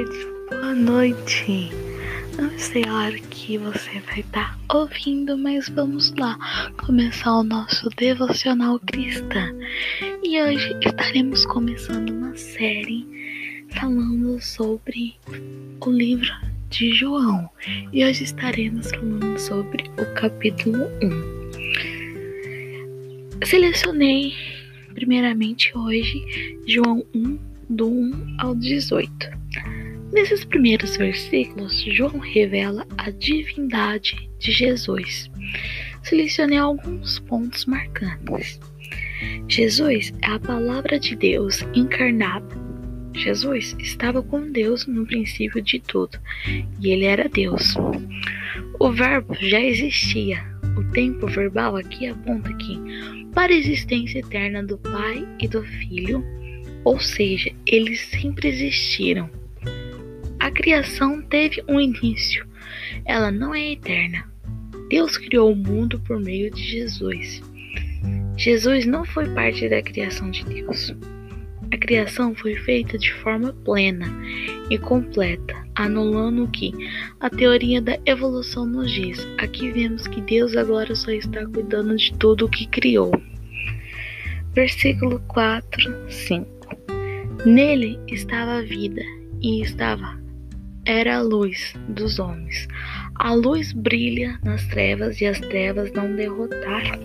tarde, boa noite. Não sei a hora que você vai estar tá ouvindo, mas vamos lá começar o nosso devocional cristã. E hoje estaremos começando uma série falando sobre o livro de João. E hoje estaremos falando sobre o capítulo 1. Selecionei primeiramente hoje João 1 do 1 ao 18. Nesses primeiros versículos, João revela a divindade de Jesus. Selecionei alguns pontos marcantes. Jesus é a palavra de Deus encarnada. Jesus estava com Deus no princípio de tudo, e ele era Deus. O verbo já existia. O tempo verbal aqui aponta aqui para a existência eterna do Pai e do Filho ou seja, eles sempre existiram. Criação teve um início, ela não é eterna. Deus criou o mundo por meio de Jesus. Jesus não foi parte da criação de Deus. A criação foi feita de forma plena e completa, anulando o que a teoria da evolução nos diz. Aqui vemos que Deus agora só está cuidando de tudo o que criou. Versículo 4, 5. Nele estava a vida, e estava era a luz dos homens. A luz brilha nas trevas e as trevas não derrotaram.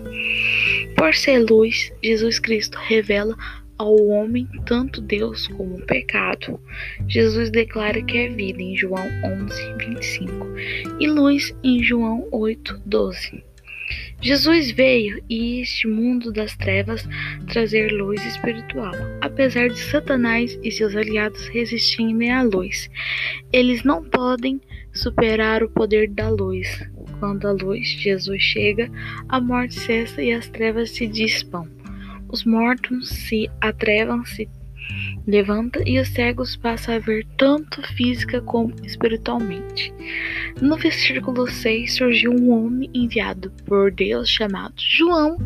Por ser luz, Jesus Cristo revela ao homem tanto Deus como o pecado. Jesus declara que é vida em João 11, 25 e luz em João 8, 12. Jesus veio e este mundo das trevas trazer luz espiritual. Apesar de Satanás e seus aliados resistirem à luz, eles não podem superar o poder da luz. Quando a luz, Jesus chega, a morte cessa e as trevas se dispam. Os mortos se atrevam, se levanta e os cegos passam a ver tanto física como espiritualmente. No versículo 6 surgiu um homem enviado por Deus chamado João,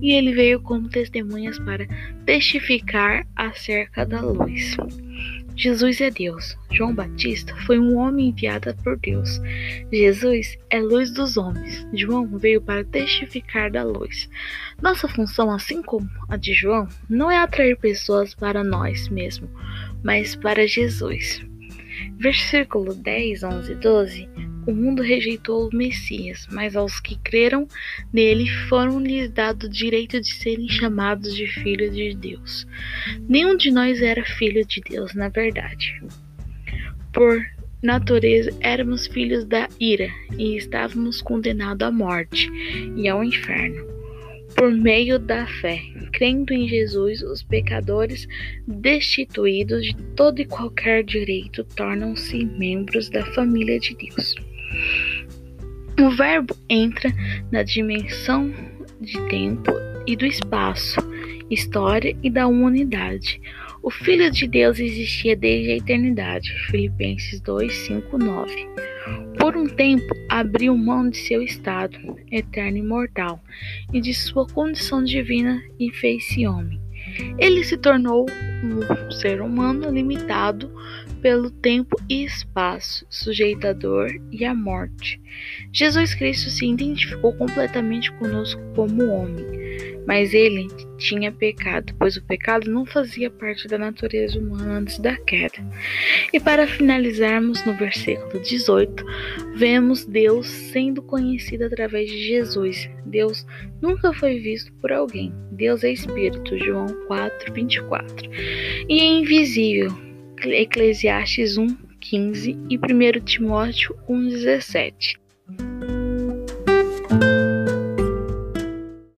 e ele veio como testemunhas para testificar acerca da luz. Jesus é Deus. João Batista foi um homem enviado por Deus. Jesus é luz dos homens. João veio para testificar da luz. Nossa função, assim como a de João, não é atrair pessoas para nós mesmos, mas para Jesus. Versículo 10, 11 e 12 o mundo rejeitou o Messias, mas aos que creram nele foram-lhes dado o direito de serem chamados de filhos de Deus. Nenhum de nós era filho de Deus, na verdade. Por natureza, éramos filhos da ira e estávamos condenados à morte e ao inferno. Por meio da fé, crendo em Jesus, os pecadores, destituídos de todo e qualquer direito, tornam-se membros da família de Deus. O verbo entra na dimensão de tempo e do espaço, história e da humanidade. O Filho de Deus existia desde a eternidade. Filipenses 2, 5, 9. Por um tempo abriu mão de seu estado eterno e mortal e de sua condição divina e fez-se homem. Ele se tornou um ser humano limitado pelo tempo e espaço, sujeito à dor e à morte. Jesus Cristo se identificou completamente conosco como homem, mas ele tinha pecado, pois o pecado não fazia parte da natureza humana antes da queda. E para finalizarmos no versículo 18, vemos Deus sendo conhecido através de Jesus. Deus nunca foi visto por alguém. Deus é Espírito, João 4, 24. E é invisível, Eclesiastes 1, 15 e 1 Timóteo 1, 17.